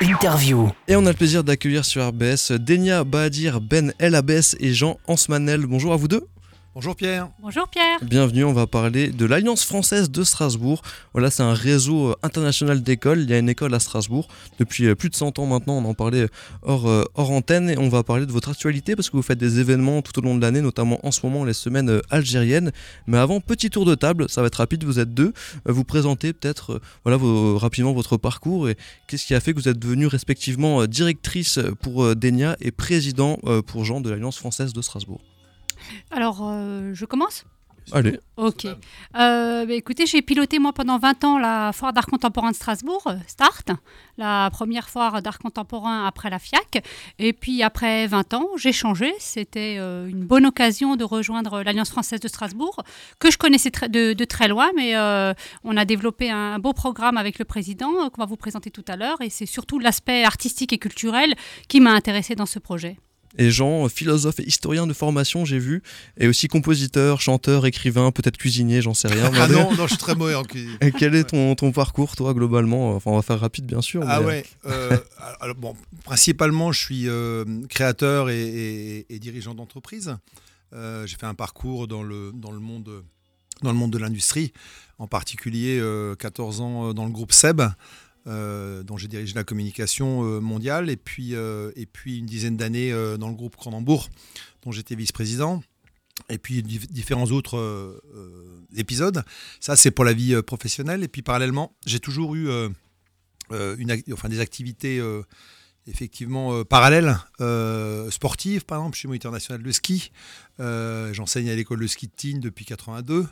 Interview. Et on a le plaisir d'accueillir sur RBS Denia Bahadir, Ben El Abbès et Jean Hansmanel. Bonjour à vous deux. Bonjour Pierre. Bonjour Pierre. Bienvenue, on va parler de l'Alliance française de Strasbourg. Voilà, c'est un réseau euh, international d'écoles. Il y a une école à Strasbourg depuis euh, plus de 100 ans maintenant. On en parlait hors, euh, hors antenne et on va parler de votre actualité parce que vous faites des événements tout au long de l'année, notamment en ce moment les semaines algériennes. Mais avant, petit tour de table, ça va être rapide, vous êtes deux. Vous présentez peut-être voilà, rapidement votre parcours et qu'est-ce qui a fait que vous êtes devenue respectivement directrice pour Denia et président pour Jean de l'Alliance française de Strasbourg? Alors, euh, je commence Allez. Ok. Euh, bah, écoutez, j'ai piloté moi pendant 20 ans la foire d'art contemporain de Strasbourg, euh, Start, la première foire d'art contemporain après la FIAC. Et puis après 20 ans, j'ai changé. C'était une bonne occasion de rejoindre l'Alliance française de Strasbourg, que je connaissais de, très loin, mais on a développé un beau programme avec le président qu'on va vous présenter tout à l'heure. Et c'est surtout l'aspect artistique et culturel qui m'a intéressé dans ce projet. Et Jean, philosophe et historien de formation, j'ai vu, et aussi compositeur, chanteur, écrivain, peut-être cuisinier, j'en sais rien. ah non, non, je suis très mauvais en cuisine. Et quel est ton, ton, parcours, toi, globalement? Enfin, on va faire rapide, bien sûr. Ah ouais. Euh, alors, bon, principalement, je suis euh, créateur et, dirigeant d'entreprise. Euh, j'ai fait un parcours dans le, dans le monde dans le monde de l'industrie, en particulier 14 ans dans le groupe SEB, euh, dont j'ai dirigé la communication euh, mondiale, et puis, euh, et puis une dizaine d'années dans le groupe Cronenbourg, dont j'étais vice-président, et puis différents autres épisodes. Ça, c'est pour la vie professionnelle. Et puis parallèlement, j'ai toujours eu une, enfin, des activités effectivement parallèles, sportives, par exemple, je suis moniteur national de ski, j'enseigne à l'école de ski de Tignes depuis 82.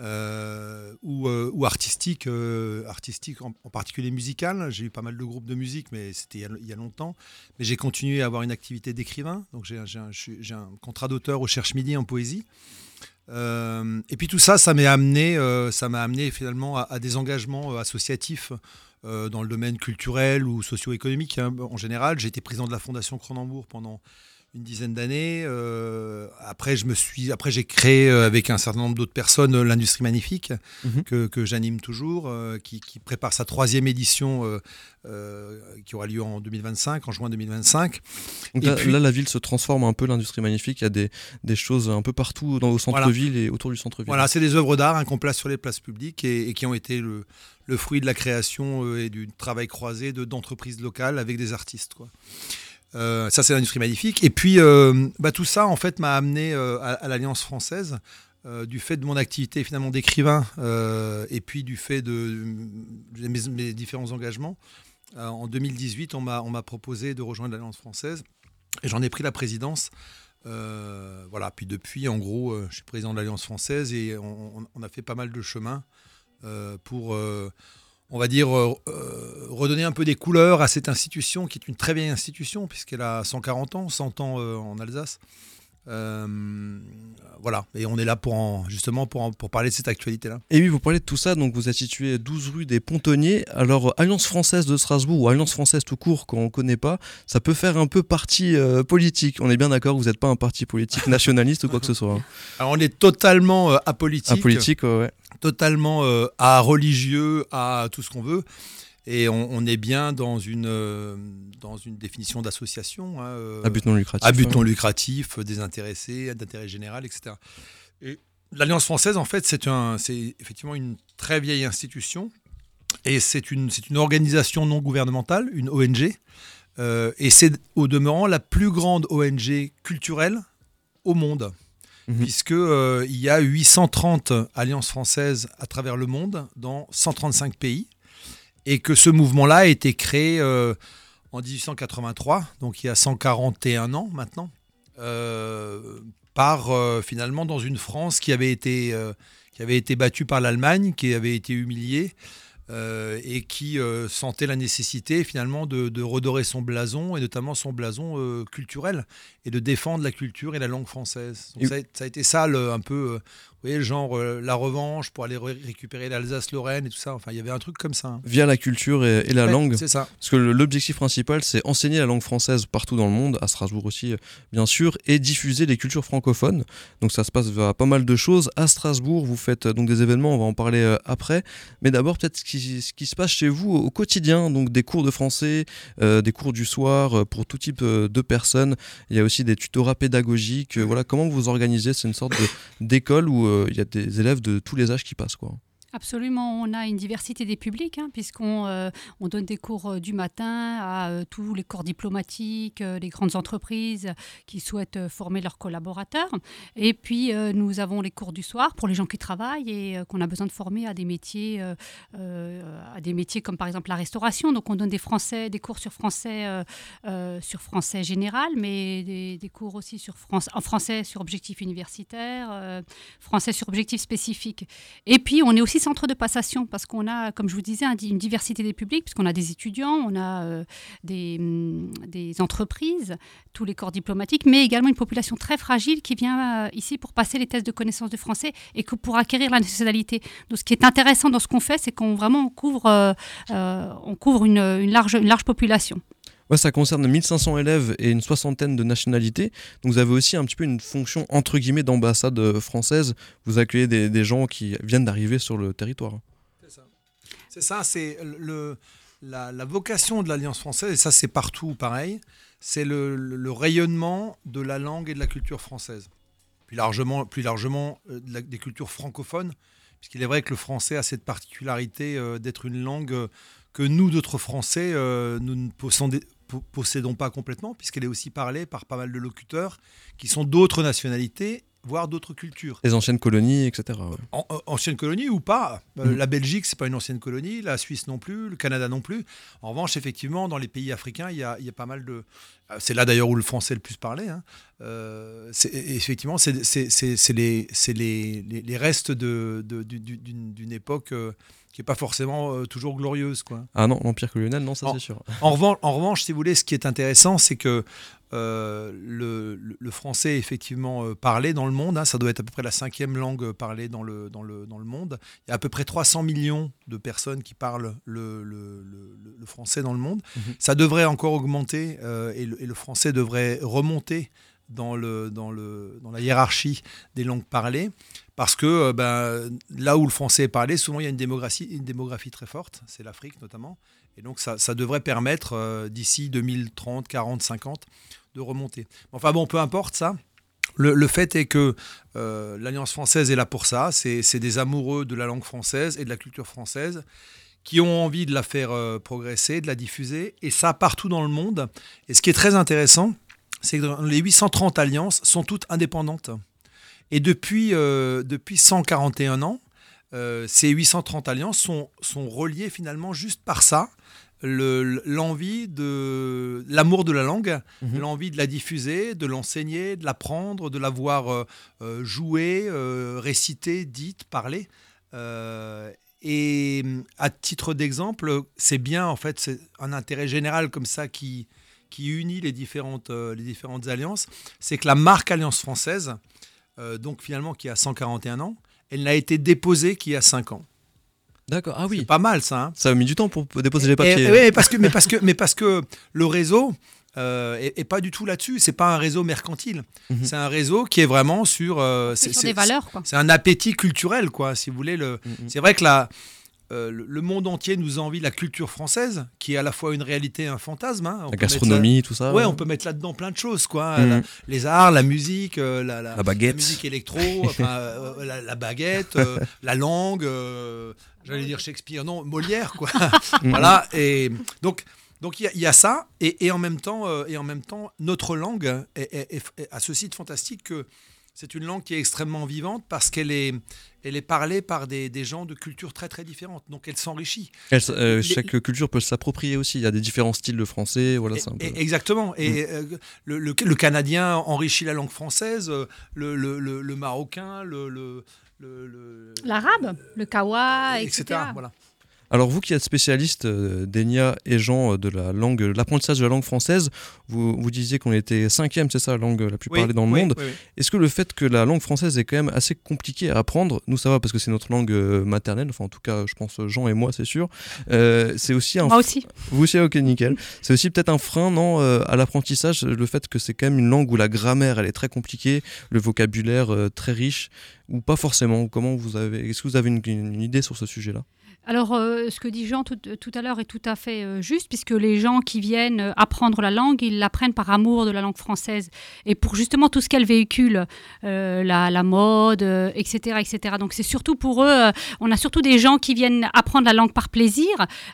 Euh, ou, euh, ou, artistique, euh, artistique en, particulier musical. J'ai eu pas mal de groupes de musique, mais c'était il, y a longtemps. Mais j'ai continué à avoir une activité d'écrivain. Donc j'ai un, contrat d'auteur au Cherche Midi en poésie. et puis tout ça, ça m'a amené, ça amené finalement à, des engagements associatifs dans le domaine culturel ou socio-économique hein, en général. J'ai été président de la Fondation Cronenbourg pendant une dizaine d'années. Euh, après, je me suis, après j'ai créé euh, avec un certain nombre d'autres personnes euh, l'industrie magnifique mhm. que, que j'anime toujours, qui, qui, prépare sa troisième édition qui aura lieu en 2025, en juin 2025. Donc là, là, la ville se transforme un peu, l'industrie magnifique. Il y a des, des, choses un peu partout dans, au centre-ville et autour du centre-ville. Voilà, c'est des œuvres d'art hein, qu'on place sur les places publiques et, et qui ont été le, le, fruit de la création et du travail croisé d'entreprises locales avec des artistes. Quoi. Euh, ça, c'est l'industrie magnifique. Et puis, euh, bah, tout ça, en fait, m'a amené euh, à, l'Alliance française. du fait de mon activité finalement d'écrivain et puis du fait de, mes, différents engagements, en 2018, on m'a proposé de rejoindre l'Alliance française et j'en ai pris la présidence. voilà, puis depuis, en gros, je suis président de l'Alliance française et on, on, a fait pas mal de chemin pour on va dire, euh, euh, redonner un peu des couleurs à cette institution qui est une très vieille institution puisqu'elle a 140 ans, 100 ans euh, en Alsace. Voilà, et on est là pour justement pour, pour parler de cette actualité-là. Et oui, vous parlez de tout ça, donc vous êtes situé 12 rue des Pontonniers. Alors, Alliance française de Strasbourg ou Alliance française tout court, qu'on ne connaît pas, ça peut faire un peu parti politique. On est bien d'accord, vous n'êtes pas un parti politique nationaliste ou quoi que ce soit. Hein. Alors, on est totalement apolitique. Apolitique, ouais totalement euh, à religieux, à tout ce qu'on veut. Et on, est bien dans une, euh, dans une définition d'association. Hein, euh, à but non lucratif. À but non lucratif, désintéressé, d'intérêt général, etc. Et l'Alliance française, en fait, c'est un, effectivement une très vieille institution. Et c'est une, une organisation non gouvernementale, une ONG. et c'est au demeurant la plus grande ONG culturelle au monde. Puisqu'il euh, y a 830 alliances françaises à travers le monde, dans 135 pays, et que ce mouvement-là a été créé euh, en 1883, donc il y a 141 ans maintenant, euh, par finalement dans une France qui avait été, qui avait été battue par l'Allemagne, qui avait été humiliée. et qui sentait la nécessité finalement de, redorer son blason et notamment son blason culturel et de défendre la culture et la langue française. ça, a, été ça un peu voyez, genre euh, la revanche pour aller récupérer l'Alsace-Lorraine et tout ça. Enfin, il y avait un truc comme ça. Hein. Via la culture et, la langue. C'est ça. Parce que l'objectif principal, c'est enseigner la langue française partout dans le monde, à Strasbourg aussi, bien sûr, et diffuser les cultures francophones. Donc ça se passe à pas mal de choses. À Strasbourg, vous faites donc des événements, on va en parler euh, après. Mais d'abord, peut-être ce qui, ce qui se passe chez vous au quotidien, donc des cours de français, des cours du soir pour tout type de personnes. Il y a aussi des tutorats pédagogiques. voilà, comment vous organisez? C'est une sorte d'école où il y a des élèves de tous les âges qui passent, quoi. Absolument, on a une diversité des publics, hein, puisqu'on euh, on donne des cours euh, du matin à euh, tous les corps diplomatiques, les grandes entreprises qui souhaitent former leurs collaborateurs. Et puis, nous avons les cours du soir pour les gens qui travaillent et qu'on a besoin de former à des métiers, à des métiers comme par exemple la restauration. Donc, on donne des français, des cours sur français, sur français général, mais des, cours aussi sur France, en français sur objectifs universitaires, français sur objectifs spécifiques. Et puis, on est aussi centre de passation parce qu'on a, comme je vous disais, une diversité des publics, puisqu'on a des étudiants, on a euh, des, mm, des, entreprises, tous les corps diplomatiques, mais également une population très fragile qui vient euh, ici pour passer les tests de connaissance de français et que pour acquérir la nationalité. Donc, ce qui est intéressant dans ce qu'on fait, c'est qu'on vraiment couvre, euh, on couvre une, une, large, une large population. Ça concerne 1500 élèves et une soixantaine de nationalités. Donc vous avez aussi un petit peu une fonction entre guillemets d'ambassade euh, française. Vous accueillez des, gens qui viennent d'arriver sur le territoire. C'est ça, c'est le, la, vocation de l'Alliance française, et ça c'est partout pareil, c'est le, rayonnement de la langue et de la culture française. Plus largement, plus largement euh, des cultures francophones, puisqu'il est vrai que le français a cette particularité euh, d'être une langue que nous, d'autres Français, nous ne possédons, possédons pas complètement, puisqu'elle est aussi parlée par pas mal de locuteurs qui sont d'autres nationalités voire d'autres cultures. Les anciennes colonies, etc. En, anciennes colonies ou pas. Euh, mm. La Belgique, c'est pas une ancienne colonie, la Suisse non plus, le Canada non plus. En revanche, effectivement, dans les pays africains, il y a, pas mal de... Euh, c'est là d'ailleurs où le français est le plus parlé. Hein. Euh, effectivement, c'est les, les, les, restes d'une de, époque qui n'est pas forcément euh, toujours glorieuse. Quoi. Ah non, l'Empire colonial, non, ça c'est sûr. En revanche, en revanche, si vous voulez, ce qui est intéressant, c'est que euh, le, le, français est effectivement euh, parlé dans le monde. Hein. ça doit être à peu près la cinquième langue parlée dans le, dans, le, dans le monde. Il y a à peu près 300 millions de personnes qui parlent le, le français dans le monde. Mhm. Ça devrait encore augmenter et, et, le, français devrait remonter dans, le, dans, le, dans la hiérarchie des langues parlées, parce que euh, ben, là où le français est parlé, souvent il y a une démographie, très forte, c'est l'Afrique notamment, et donc ça, devrait permettre euh, d'ici 2030, 40, 50 de remonter. Enfin bon, peu importe ça. Le, le fait est que euh, l'Alliance française est là pour ça, c'est des amoureux de la langue française et de la culture française qui ont envie de la faire progresser, de la diffuser, et ça partout dans le monde. Et ce qui est très intéressant, c'est que les 830 alliances sont toutes indépendantes. Et depuis, euh, depuis 141 ans, euh, ces 830 alliances sont, sont reliées finalement juste par ça, l'envie de l'amour de la langue, mhm. l'envie de la diffuser, de l'enseigner, de l'apprendre, de la voir euh, jouer, réciter, dite, parler. et à titre d'exemple, c'est bien en fait, c'est un intérêt général comme ça qui, qui unit les différentes, euh, les différentes alliances, c'est que la marque Alliance française, euh, donc finalement qui a 141 ans, elle n'a été déposée qu'il y a 5 ans. D'accord, ah oui. C'est pas mal ça. Hein. ça a mis du temps pour déposer les papiers. Oui, parce que, mais, parce que, mais parce que le réseau, euh, est, pas du tout là-dessus. C'est pas un réseau mercantile. Mhm. C'est un réseau qui est vraiment sur. c'est des valeurs, quoi. C'est un appétit culturel, quoi. Si vous voulez, le. Mhm. C'est vrai que la, euh, le monde entier nous envie la culture française, qui est à la fois une réalité et un fantasme. Hein. La gastronomie, tout ça. Ouais, on peut mettre là-dedans plein de choses, quoi. Mm. les arts, la musique, euh, la, baguette. musique électro, euh, la, baguette, la langue. J'allais dire Shakespeare, non, Molière, quoi. Voilà. Et donc. Donc il y, a ça, et, en même temps, et en même temps, notre langue a ceci de fantastique que c'est une langue qui est extrêmement vivante parce qu'elle est, elle est parlée par des, gens de cultures très très différentes. Donc elle s'enrichit. Euh, chaque culture peut s'approprier aussi. Il y a des différents styles de français. Voilà, Exactement. Et mm. euh, le, Canadien enrichit la langue française, euh, le, le Marocain, le. L'arabe, le kawa, etc. etc. Voilà. Alors vous qui êtes spécialiste, euh, Denia et Jean, euh, de la langue, l'apprentissage de la langue française, vous, vous disiez qu'on était cinquième, c'est ça, la langue la plus parlée dans le monde. Est-ce que le fait que la langue française est quand même assez compliquée à apprendre, nous ça va parce que c'est notre langue euh, maternelle, enfin en tout cas je pense Jean et moi c'est sûr, c'est aussi un... Moi aussi. Vous aussi, ok nickel. c'est aussi peut-être un frein, non, à l'apprentissage, le fait que c'est quand même une langue où la grammaire elle est très compliquée, le vocabulaire très riche, ou pas forcément? Comment vous avez... Est-ce que vous avez une idée sur ce sujet-là? Alors, euh, ce que dit Jean tout, tout à l'heure est tout à fait euh, juste, puisque les gens qui viennent euh, apprendre la langue, ils l'apprennent par amour de la langue française et pour justement tout ce qu'elle véhicule, euh, la, la mode, euh, etc., etc. Donc, c'est surtout pour eux, euh, on a surtout des gens qui viennent apprendre la langue par plaisir,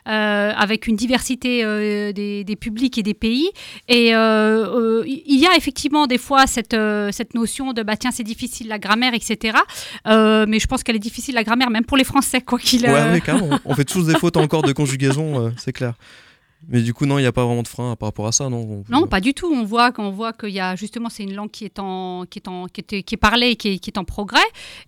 euh, avec une diversité euh, des, des publics et des pays. Et euh, euh, il y a effectivement des fois cette, euh, cette notion de, bah tiens, c'est difficile la grammaire, etc. Euh, mais je pense qu'elle est difficile la grammaire, même pour les Français, quoi qu'il Ouais, On fait tous des fautes encore de conjugaison, euh, c'est clair. Mais du coup, non, il n'y a pas vraiment de frein par rapport à ça, non Non, pas du tout. On voit qu'on voit qu'il y a justement c'est une langue qui est en qui est en qui est, qui est parlée, qui est, qui est en progrès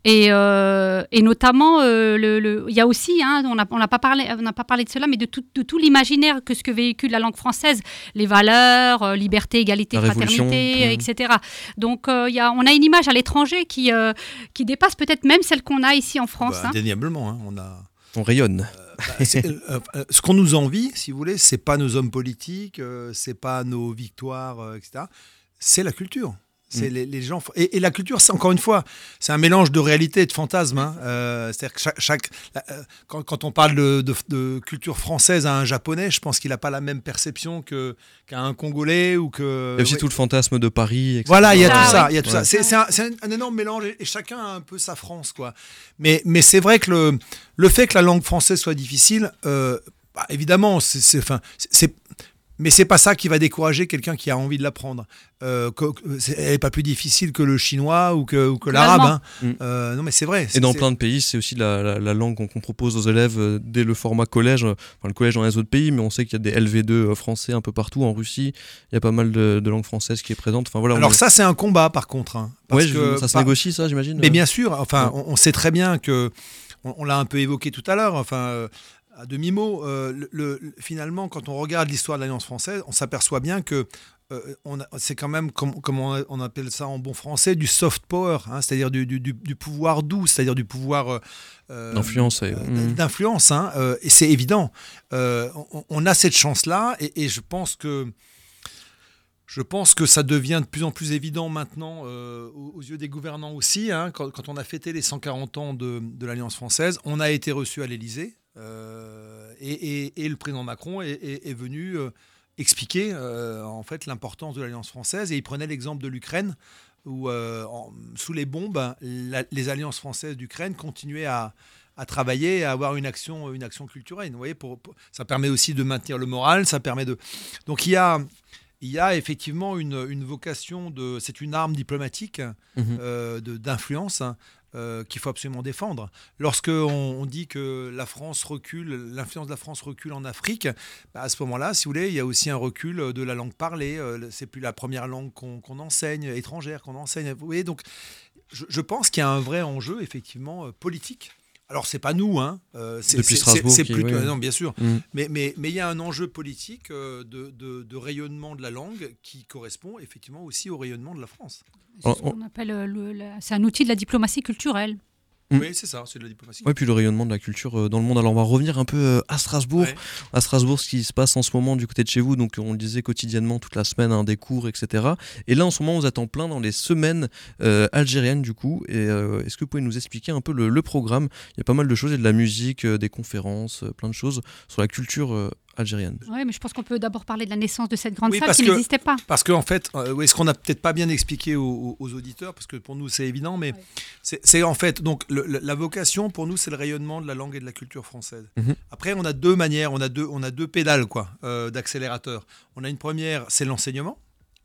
et, euh, et notamment euh, le, le- il y a aussi hein, on n'a on n'a pas parlé on n'a pas parlé de cela mais de tout de tout l'imaginaire que ce que véhicule la langue française, les valeurs, euh, liberté, égalité, La fraternité, etc. Donc euh, il y a on a une image à l'étranger qui euh, qui dépasse peut-être même celle qu'on a ici en France. Bah, hein. indéniablement, hein, on a. On rayonne. Bah, c'est- euh, euh, ce qu'on nous envie, si vous voulez, c'est pas nos hommes politiques, euh, c'est pas nos victoires, euh, etc. C'est la culture. C'est Mm. les, les gens. Et, et la culture, c'est encore une fois, c'est un mélange de réalité et de fantasme. hein. Euh, C'est-à-dire que chaque, chaque- la- euh, quand, quand on parle de, de- de culture française à un japonais, je pense qu'il n'a pas la même perception que qu'à un congolais ou que. Il y a aussi tout le fantasme de Paris, etc. Voilà, il y a Ah, tout ça, ouais. il y a tout Ouais. ça. C'est un, énorme mélange et, chacun a un peu sa France, quoi. Mais, mais c'est vrai que le, le fait que la langue française soit difficile, euh, bah, évidemment, c'est, enfin, c'est, mais c'est pas ça qui va décourager quelqu'un qui a envie de l'apprendre. Euh, elle est pas plus difficile que le chinois ou que, ou que l'arabe. hein. Mm. Euh, non, mais c'est vrai. Et dans plein de pays, c'est aussi la, la- la langue qu'on qu'on propose aux élèves euh, dès le format collège. Enfin, le collège dans les autres pays, mais on sait qu'il y a des LV2 euh, français un peu partout. En Russie, il y a pas mal de, de langues françaises qui est présente. Enfin, voilà, Alors est- ça, c'est un combat, par contre. hein, parce Ouais, je- que ça se par- négocie, ça, j'imagine Mais bien sûr, enfin, Ouais. on, on sait très bien que, on, on l'a un peu évoqué tout à l'heure, enfin, euh, à demi-mot, euh, le, le- finalement, quand on regarde l'histoire de l'Alliance française, on s'aperçoit bien que euh, c'est quand même, comme, comme on, on appelle ça en bon français, du soft power, hein, c'est-à-dire du, du- du- du pouvoir doux, c'est-à-dire du pouvoir euh, D'influence, et- d'influence, hein, et c'est évident. On, on a cette chance-là, et, et je pense que je pense que ça devient de plus en plus évident maintenant euh, aux, aux yeux des gouvernants aussi. hein. quand, quand on a fêté les 140 ans de, de l'Alliance française, on a été reçu à l'Élysée euh, et, le président Macron est, venu euh, expliquer euh, en fait l'importance de l'Alliance française et il prenait l'exemple de l'Ukraine où sous les bombes, les alliances françaises d'Ukraine continuaient à, à travailler à avoir une action, une action culturelle. Vous voyez, ça permet aussi de maintenir le moral, ça permet de. Donc il y a, il y a effectivement une, une vocation de. C'est une arme diplomatique Mhm. euh, d'influence hein, euh, qu'il faut absolument défendre. Lorsque on, on dit que la France recule, l'influence de la France recule en Afrique, bah, à ce moment-là, si vous voulez, il y a aussi un recul de la langue parlée. euh, c'est plus la première langue qu'on enseigne, étrangère qu'on enseigne. Vous voyez, donc je, je pense qu'il y a un vrai enjeu effectivement euh, politique. Alors c'est pas nous, hein. euh, c'est- Depuis c'est- Strasbourg c'est qui- plutôt oui. non, bien sûr. Mhm. Mais mais mais il y a un enjeu politique euh, de, de- de rayonnement de la langue qui correspond effectivement aussi au rayonnement de la France. C'est ce qu'on appelle euh, c'est un outil de la diplomatie culturelle. Mm. Oui, c'est ça, c'est de la diplomatie. Ouais, puis le rayonnement de la culture euh, dans le monde. Alors on va revenir un peu euh, à Strasbourg. Ouais. À Strasbourg, ce qui se passe en ce moment du côté de chez vous, donc on le disait quotidiennement toute la semaine, hein, des cours, etc. Et là en ce moment, vous êtes en plein dans les semaines euh, algériennes du coup. Et euh, est-ce que vous pouvez nous expliquer un peu le, le programme? Il y a pas mal de choses, il y a de la musique, euh, des conférences, plein de choses sur la culture algérienne. Oui, mais je pense qu'on peut d'abord parler de la naissance de cette grande Oui, salle qui n'existait pas. Parce qu'en fait, euh, ce qu'on n'a peut-être pas bien expliqué aux, auditeurs, parce que pour nous c'est évident, mais Ouais. c'est en fait, donc le- le- la vocation pour nous c'est le rayonnement de la langue et de la culture française. Mhm. Après, on a deux manières, on a deux, on a deux pédales quoi, euh, d'accélérateur. On a une première, c'est l'enseignement.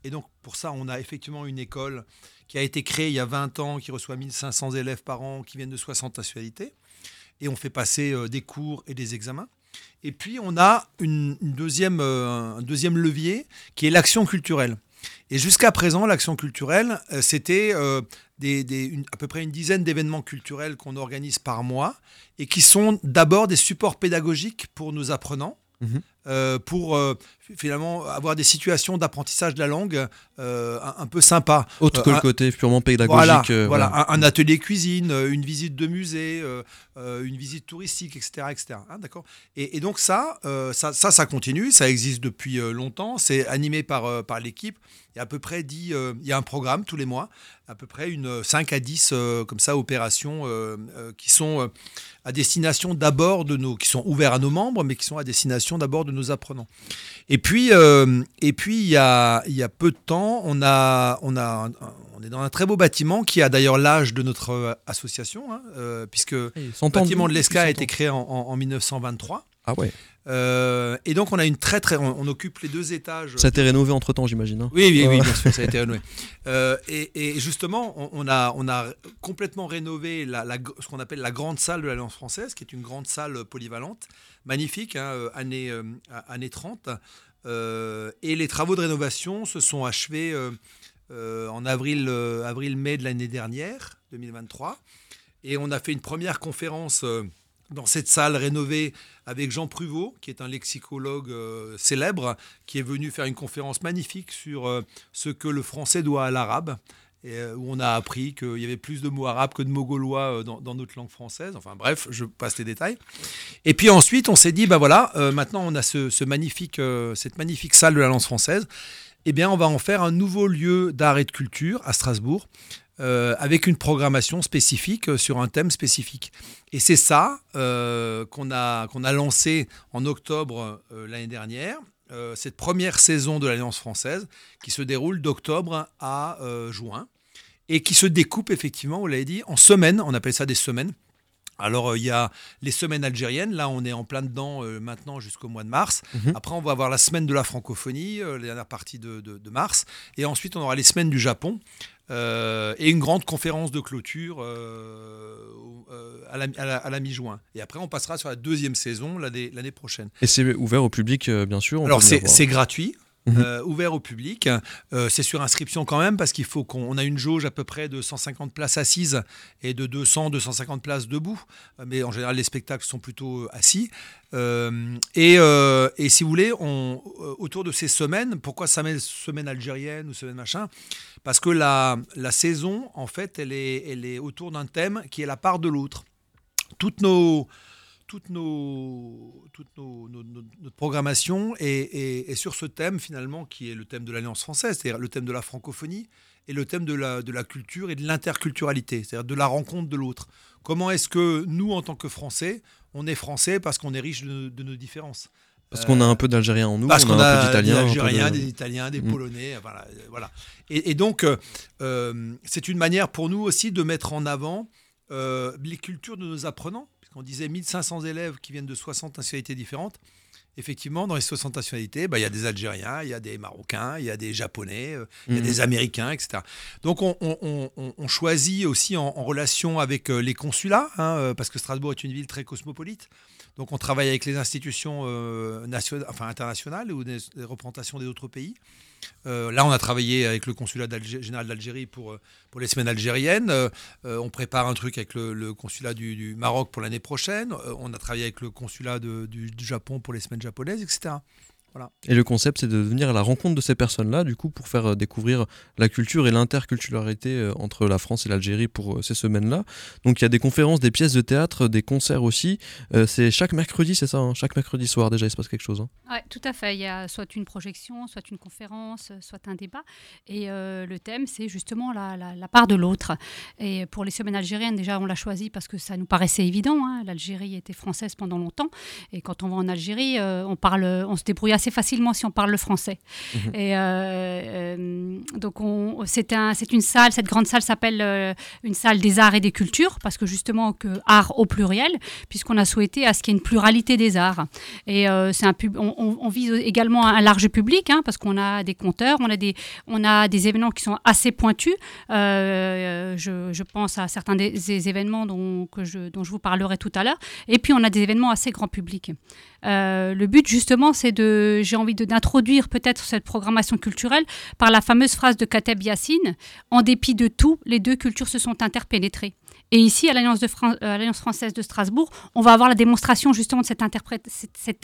Et donc pour ça, on a effectivement une école qui a été créée il y a 20 ans, qui reçoit 1500 élèves par an, qui viennent de 60 nationalités. Et on fait passer euh, des cours et des examens. Et puis on a deuxième, euh, un deuxième levier qui est l'action culturelle. Et jusqu'à présent, l'action culturelle, euh, c'était euh, à peu près une dizaine d'événements culturels qu'on organise par mois et qui sont d'abord des supports pédagogiques pour nos apprenants. Mhm. Euh, pour euh, finalement avoir des situations d'apprentissage de la langue euh, un, un peu sympa. Autre que le côté purement voilà, pédagogique. euh, voilà, un, un atelier cuisine, une visite de musée, une visite touristique, etc. etc. Hein, d'accord et, et donc ça, ça, ça, ça continue, ça existe depuis longtemps, c'est animé par, par l'équipe. Il y a à peu près 10, euh, il y a un programme tous les mois, à peu près une 5 à 10 euh, comme ça opérations qui sont à destination d'abord de nos, qui sont ouverts à nos membres, mais qui sont à destination d'abord de nos apprenants. Et puis, euh, et puis il y a, il y a peu de temps, on a, on a, on est dans un très beau bâtiment qui a d'ailleurs l'âge de notre euh, association, hein, euh, puisque le Et 100 ans bâtiment de l'ESCA a 100 été créé en, en- en 1923. Ah ouais. Euh, et donc on a une très très, on, on occupe les deux étages. Ça a été rénové entre temps, j'imagine. hein. Oui, oui, oui, Ouais. bien sûr, ça a été rénové. Euh, et, et justement, on, on a, on a complètement rénové la, la- ce qu'on appelle la grande salle de l'Alliance française, qui est une grande salle polyvalente, magnifique, hein, année, euh, année 30. Euh, et les travaux de rénovation se sont achevés euh, en avril, euh, avril-mai de l'année dernière, 2023. Et on a fait une première conférence dans cette salle rénovée avec Jean Pruvot, qui est un lexicologue euh, célèbre, qui est venu faire une conférence magnifique sur euh, ce que le français doit à l'arabe. Euh, où on a appris qu'il y avait plus de mots arabes que de mots gaulois dans, notre langue française. Enfin bref, je passe les détails. Et puis ensuite, on s'est dit, bah voilà, maintenant on a ce, magnifique, cette magnifique salle de la lance française. Eh bien, on va en faire un nouveau lieu d'art et de culture à Strasbourg, euh, avec une programmation spécifique euh, sur un thème spécifique. Et c'est ça euh, qu'on a, a lancé en octobre l'année dernière, cette première saison de l'Alliance française qui se déroule d'octobre à juin et qui se découpe effectivement, vous l'avez dit, en semaines, on appelle ça des semaines. Alors, euh, il y a les semaines algériennes. Là, on est en plein dedans euh, maintenant jusqu'au mois de mars. Mhm. Après, on va avoir la semaine de la francophonie, euh, la dernière partie de, de- de mars. Et ensuite, on aura les semaines du Japon. et une grande conférence de clôture à la, à la- à la mi-juin. Et après, on passera sur la deuxième saison l'année prochaine. Et c'est ouvert au public, bien sûr. on Alors c'est gratuit. Mhm. euh, ouvert au public, Euh, c'est sur inscription quand même parce qu'il faut qu'on on a une jauge à peu près de 150 places assises et de 200 250 places debout, Euh, mais en général les spectacles sont plutôt assis. Et, si vous voulez, autour de ces semaines, pourquoi ça met semaine algérienne ou semaine machin? Parce que la, saison, en fait, elle est autour d'un thème qui est la part de l'autre. Toutes nos, toutes nos, toute nos, notre programmation est, est- est sur ce thème finalement qui est le thème de l'Alliance française, c'est-à-dire le thème de la francophonie et le thème de la, de la culture et de l'interculturalité, c'est-à-dire de la rencontre de l'autre. Comment est-ce que nous, en tant que Français, on est Français parce qu'on est riche de, de nos différences? Parce qu'on a un peu d'Algérien en nous, parce on qu'on a un peu d'Italien. des Algériens, de- des Italiens, des Mm. Polonais, voilà. euh, voilà. Et, et donc, euh, euh, c'est une manière pour nous aussi de mettre en avant euh, les cultures de nos apprenants. Puisqu'on disait 1500 élèves qui viennent de 60 nationalités différentes. Effectivement, dans les 60 nationalités, bah, il y a des Algériens, il y a des Marocains, il y a des Japonais, euh, il y a Mhm. des Américains, etc. Donc on, on- on- on- on choisit aussi en, en relation avec euh, les consulats, hein, euh, parce que Strasbourg est une ville très cosmopolite. Donc on travaille avec les institutions euh, nationales, enfin internationales ou des, des représentations des autres pays. Euh, là, on a travaillé avec le consulat général d'Algérie pour, euh, pour les semaines algériennes. Euh, on prépare un truc avec le, consulat du, Maroc pour l'année prochaine. On a travaillé avec le consulat du Japon pour les semaines japonaises, etc. Et le concept, c'est de venir à la rencontre de ces personnes-là, du coup, pour faire euh, découvrir la culture et l'interculturalité euh, entre la France et l'Algérie pour euh, ces semaines-là. Donc il y a des conférences, des pièces de théâtre, des concerts aussi. Euh, c'est chaque mercredi, c'est ça hein Chaque mercredi soir, déjà, il se passe quelque chose. hein. Ouais, tout à fait. Il y a soit une projection, soit une conférence, soit un débat. Et euh, le thème, c'est justement la, la- la part de l'autre. Et pour les semaines algériennes, déjà, on l'a choisi parce que ça nous paraissait évident. hein. L'Algérie était française pendant longtemps. Et quand on va en Algérie, euh, on, parle, on se débrouille assez facilement si on parle le français. Mhm. Et euh, euh, donc, on- c'est un, c'est une salle, cette grande salle s'appelle euh, une salle des arts et des cultures, parce que justement, que art au pluriel, puisqu'on a souhaité à ce qu'il y ait une pluralité des arts. Et euh, c'est un pub- on, on- on vise également un large public, hein, parce qu'on a des compteurs, on a des, on a des événements qui sont assez pointus. Euh, je, je pense à certains des, des événements dont, que je, dont je vous parlerai tout à l'heure. Et puis, on a des événements assez grand public. Euh, le but, justement, c'est de, j'ai envie d'introduire peut-être cette programmation culturelle par la fameuse phrase de Kateb Yassine En dépit de tout, les deux cultures se sont interpénétrées. Et ici, à l'Alliance, euh, française de Strasbourg, on va avoir la démonstration justement de cette, interprète- cette, cette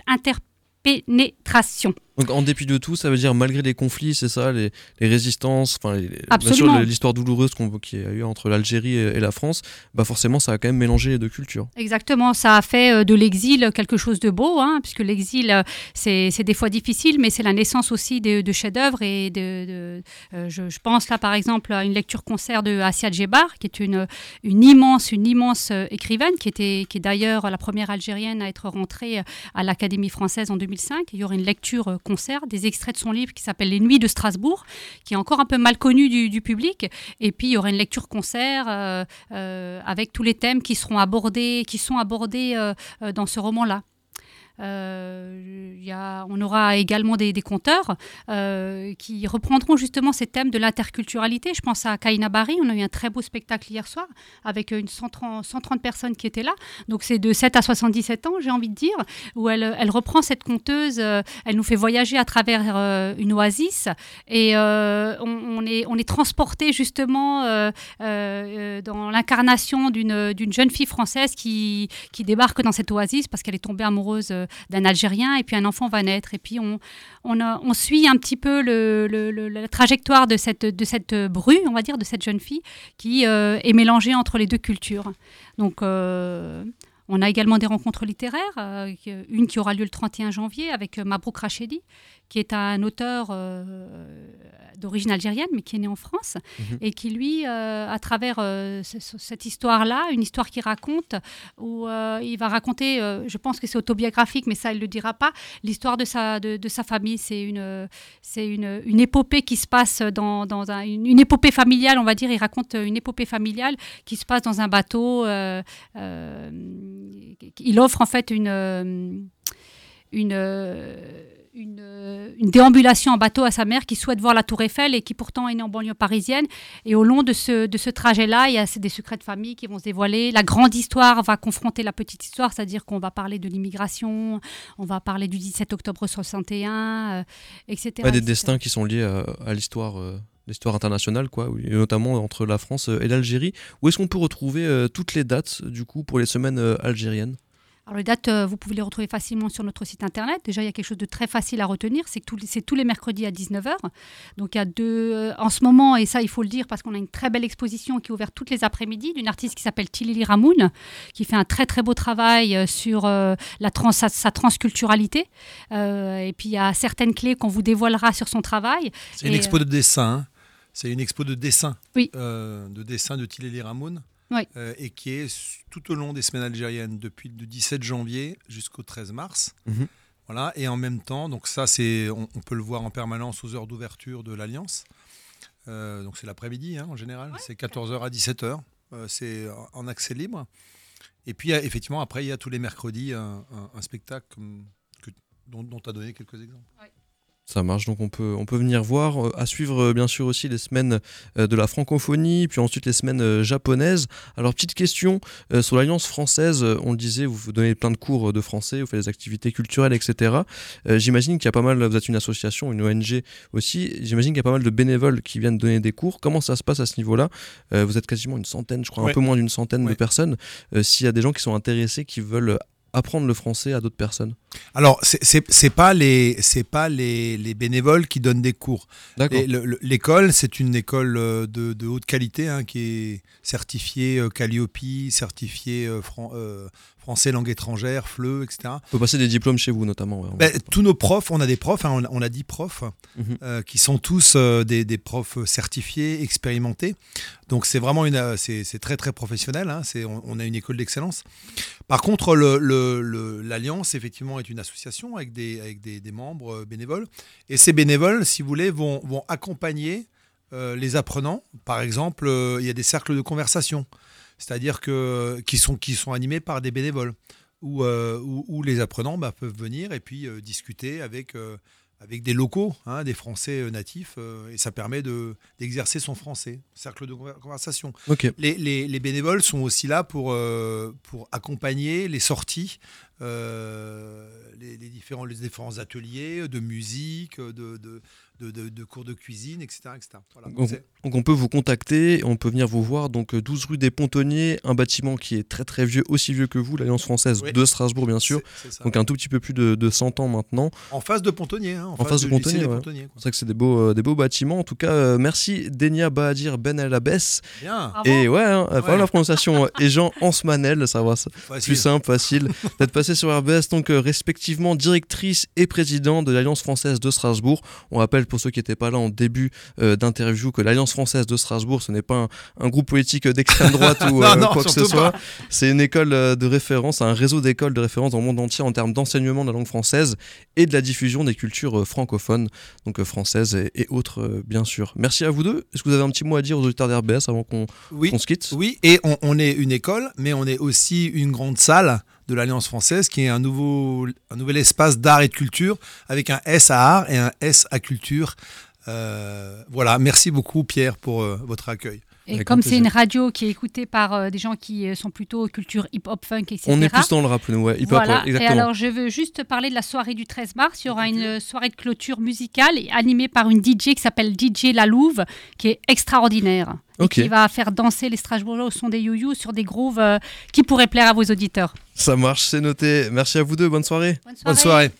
pénétration. Donc en dépit de tout, ça veut dire malgré les conflits, c'est ça, les, les résistances, enfin bien sûr Absolument. l'histoire douloureuse qu'on qu'il y a eu entre l'Algérie et, et la France, bah forcément ça a quand même mélangé les deux cultures. Exactement, ça a fait euh, de l'exil quelque chose de beau, hein, puisque l'exil, euh, c'est des fois difficile, mais c'est la naissance aussi de, de chefs-d'œuvre. Et de, de- euh, je, je pense là, par exemple, à une lecture-concert de Assia Djebar, qui est une, une immense, une immense écrivaine, qui, était, qui est d'ailleurs la première Algérienne à être rentrée à l'Académie française en 2005. Il y aura une lecture-concert, des extraits de son livre qui s'appelle Les Nuits de Strasbourg, qui est encore un peu mal connu du, public. Et puis, il y aura une lecture-concert euh, euh, avec tous les thèmes qui seront abordés, qui sont abordés euh, dans ce roman-là. Euh, on aura également des, des conteurs euh, qui reprendront justement ces thèmes de l'interculturalité. Je pense à Kaina Bari, on a eu un très beau spectacle hier soir avec une 130, 130 personnes qui étaient là. Donc c'est de 7 à 77 ans, j'ai envie de dire, où elle, reprend cette conteuse, euh, elle nous fait voyager à travers une oasis et on, est, transporté justement dans l'incarnation d'une jeune fille française qui, débarque dans cette oasis parce qu'elle est tombée amoureuse d'un Algérien et puis un enfant va naître. Et puis on, on, suit un petit peu le- la trajectoire de cette, de cette bru, on va dire, de cette jeune fille qui euh, est mélangée entre les deux cultures. Donc euh, on a également des rencontres littéraires, euh, une qui aura lieu le 31 janvier avec euh, Mabrouk Rachedi, qui est un auteur euh, d'origine algérienne, mais qui est né en France, Mhm. et qui, lui, euh, à travers ce- ce- cette histoire-là, une histoire qu'il raconte, où il va raconter, je pense que c'est autobiographique, mais ça, il ne le dira pas, l'histoire de sa, de, de sa famille. C'est une, c'est une, une épopée qui se passe dans, dans un- une, une épopée familiale, on va dire. Il raconte une épopée familiale qui se passe dans un bateau. Il offre en fait une, euh, une, euh, une, euh, une déambulation en bateau à sa mère qui souhaite voir la Tour Eiffel et qui pourtant est née en banlieue parisienne. Et au long de ce, de ce trajet-là, il y a des secrets de famille qui vont se dévoiler. La grande histoire va confronter la petite histoire, c'est-à-dire qu'on va parler de l'immigration, on va parler du 17 octobre 61, euh, etc. Ouais, des etc. destins qui sont liés à, à l'histoire. euh, l'histoire internationale, quoi, et notamment entre la France euh, et l'Algérie. Où est-ce qu'on peut retrouver euh, toutes les dates, du coup, pour les semaines euh, algériennes? Alors les dates, euh, vous pouvez les retrouver facilement sur notre site internet. Déjà, il y a quelque chose de très facile à retenir, c'est que tous les- c'est tous les mercredis à 19h. Donc il y a deux, euh, en ce moment, et ça il faut le dire parce qu'on a une très belle exposition qui est ouverte toutes les après-midi d'une artiste qui s'appelle Tilili Ramoun, qui fait un très très beau travail euh, sur euh, la trans, sa, sa transculturalité. Euh, et puis il y a certaines clés qu'on vous dévoilera sur son travail. C'est une Et, expo de dessin. hein. C'est une expo de dessin. Oui. Euh, de dessin de Tileli Ramoun. Oui. euh, et qui est tout au long des semaines algériennes, depuis le 17 janvier jusqu'au 13 mars. Mhm. Voilà. Et en même temps, donc ça, c'est, on, on peut le voir en permanence aux heures d'ouverture de l'Alliance. Euh, donc c'est l'après-midi hein, en général. c'est 14h à 17h. Euh, c'est en- accès libre. Et puis effectivement, après, il y a tous les mercredis un, un- un spectacle que- dont tu as donné quelques exemples. Ça marche, donc on peut, on peut venir voir. Euh, À suivre, euh, bien sûr, aussi les semaines euh, de la francophonie, puis ensuite les semaines japonaises. Alors, petite question sur l'Alliance française, on le disait, vous, donnez plein de cours de français, vous faites des activités culturelles, etc. J'imagine qu'il y a pas mal, vous êtes une association, une ONG aussi, j'imagine qu'il y a pas mal de bénévoles qui viennent donner des cours. Comment ça se passe à ce niveau-là? Vous êtes quasiment une centaine, je crois, Ouais. un peu moins d'une centaine de personnes. S'il y a des gens qui sont intéressés, qui veulent apprendre le français à d'autres personnes. Alors, c'est- pas les c'est pas les, les bénévoles qui donnent des cours. L'école, c'est une école euh, de, de haute qualité hein, qui est certifiée euh, Calliope, certifiée euh, fran- euh, français langue étrangère, FLE, etc. On peut passer des diplômes chez vous, notamment. ouais, Ben, tous nos profs, on a des profs, hein, on, a, on a 10 profs, Mhm. euh, qui sont tous euh, des, des profs certifiés, expérimentés. Donc c'est vraiment une, euh, c'est très très professionnel. hein, on, on a une école d'excellence. Par contre, le- le- le- l'Alliance, effectivement, est une association avec des, avec des, des membres euh, bénévoles. Et ces bénévoles, si vous voulez, vont, vont accompagner les apprenants. Par exemple, il y a des cercles de conversation, c'est-à-dire que, qui, sont, qui sont animés par des bénévoles, où, euh, où, où les apprenants bah, peuvent venir et puis euh, discuter avec, euh, avec des locaux, hein, des Français natifs, et ça permet de- d'exercer son français. Cercle de conver- conversation. Les, les- les bénévoles sont aussi là pour, pour accompagner les sorties les, les différents, les différents ateliers de musique, de, de, de, de- de cours de cuisine, etc. etc. Voilà. Donc, on peut vous contacter, on peut venir vous voir. Donc euh, 12 rue des Pontonniers, un bâtiment qui est très très vieux, aussi vieux que vous, l'Alliance française Oui. de Strasbourg bien sûr. ça. Donc un tout petit peu plus de, de 100 ans maintenant. En face de Pontonnier. hein, en, face de ouais. Pontonniers, quoi. C'est vrai que c'est des beaux, euh, des beaux bâtiments. En tout cas, euh, merci Denia Bahadir Ben El Abbès. Bien. Et ouais, hein, enfin, Ouais. la prononciation. euh, et Jean Ansmanel, ça va, Facile. plus simple, facile. D'être passé sur RBS, donc euh, respectivement directrice et président de l'Alliance française de Strasbourg. On rappelle pour ceux qui n'étaient pas là en début euh, d'interview que l'Alliance française de Strasbourg, ce n'est pas un, un groupe politique d'extrême droite ou euh, non, quoi que ce soit. C'est une école euh, de référence, un réseau d'écoles de référence dans le monde entier en termes d'enseignement de la langue française et de la diffusion des cultures euh, francophones, donc euh, françaises et, et autres, euh, bien sûr. Merci à vous deux. Est-ce que vous avez un petit mot à dire aux auditeurs d'RBS avant qu'on Oui. se quitte? Oui, et on, on est une école, mais on est aussi une grande salle de l'Alliance française qui est un, nouveau, nouvel espace d'art et de culture avec un S à art et un S à culture. Euh, voilà, merci beaucoup Pierre pour euh, votre accueil. Et comme c'est une radio qui est écoutée par euh, des gens qui euh, sont plutôt culture hip-hop, funk, etc. On est plus dans le rap, nous, ouais. Hip-hop, Voilà. ouais, Et exactement. alors, je veux juste parler de la soirée du 13 mars. Il y aura une euh, soirée de clôture musicale animée par une DJ qui s'appelle DJ La Louve, qui est extraordinaire. Et qui va faire danser les Strasbourgeois au son des you sur des grooves euh, qui pourraient plaire à vos auditeurs. Ça marche, c'est noté. Merci à vous deux, bonne soirée. Bonne soirée.